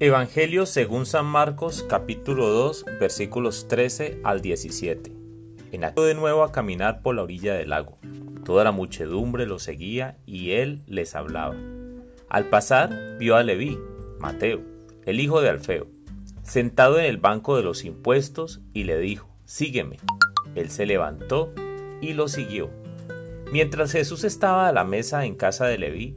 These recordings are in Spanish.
Evangelio según San Marcos capítulo 2 versículos 13 al 17. Enactó de nuevo a caminar por la orilla del lago. Toda la muchedumbre lo seguía y él les hablaba. Al pasar vio a Leví, Mateo, el hijo de Alfeo, sentado en el banco de los impuestos y le dijo, Sígueme. Él se levantó y lo siguió. Mientras Jesús estaba a la mesa en casa de Leví,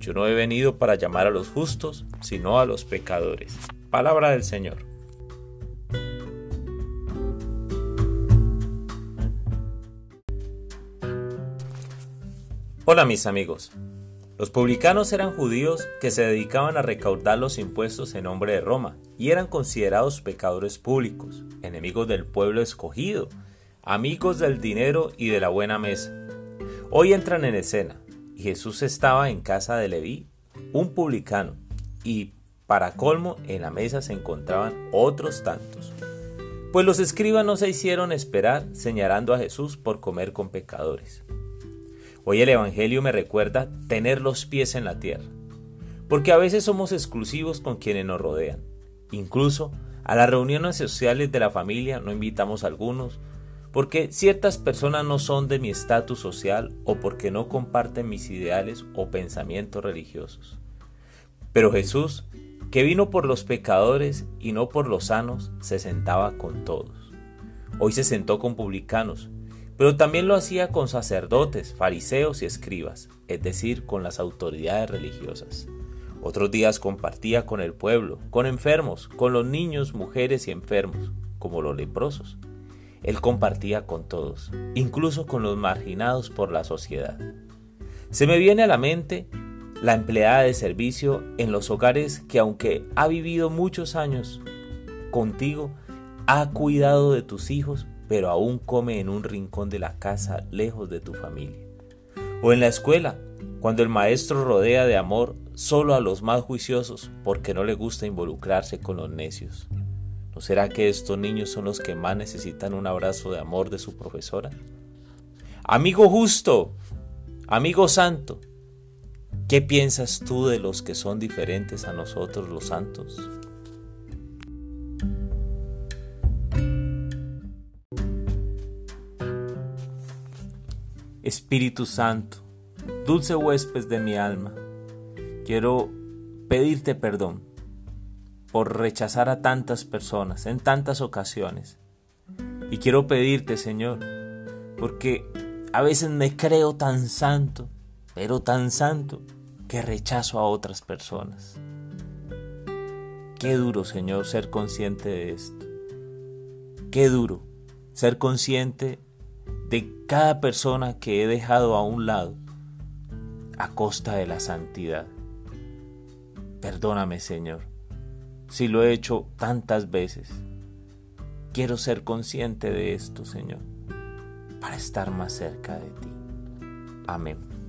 Yo no he venido para llamar a los justos, sino a los pecadores. Palabra del Señor. Hola mis amigos. Los publicanos eran judíos que se dedicaban a recaudar los impuestos en nombre de Roma y eran considerados pecadores públicos, enemigos del pueblo escogido, amigos del dinero y de la buena mesa. Hoy entran en escena, Jesús estaba en casa de Leví, un publicano, y para colmo en la mesa se encontraban otros tantos. Pues los escribas no se hicieron esperar señalando a Jesús por comer con pecadores. Hoy el Evangelio me recuerda tener los pies en la tierra, porque a veces somos exclusivos con quienes nos rodean. Incluso a las reuniones sociales de la familia no invitamos a algunos porque ciertas personas no son de mi estatus social o porque no comparten mis ideales o pensamientos religiosos. Pero Jesús, que vino por los pecadores y no por los sanos, se sentaba con todos. Hoy se sentó con publicanos, pero también lo hacía con sacerdotes, fariseos y escribas, es decir, con las autoridades religiosas. Otros días compartía con el pueblo, con enfermos, con los niños, mujeres y enfermos, como los leprosos. Él compartía con todos, incluso con los marginados por la sociedad. Se me viene a la mente la empleada de servicio en los hogares que aunque ha vivido muchos años contigo, ha cuidado de tus hijos, pero aún come en un rincón de la casa lejos de tu familia. O en la escuela, cuando el maestro rodea de amor solo a los más juiciosos porque no le gusta involucrarse con los necios. ¿No será que estos niños son los que más necesitan un abrazo de amor de su profesora? Amigo justo, amigo santo, ¿qué piensas tú de los que son diferentes a nosotros los santos? Espíritu Santo, dulce huésped de mi alma, quiero pedirte perdón por rechazar a tantas personas en tantas ocasiones. Y quiero pedirte, Señor, porque a veces me creo tan santo, pero tan santo, que rechazo a otras personas. Qué duro, Señor, ser consciente de esto. Qué duro ser consciente de cada persona que he dejado a un lado a costa de la santidad. Perdóname, Señor si lo he hecho tantas veces. Quiero ser consciente de esto, Señor, para estar más cerca de ti. Amén.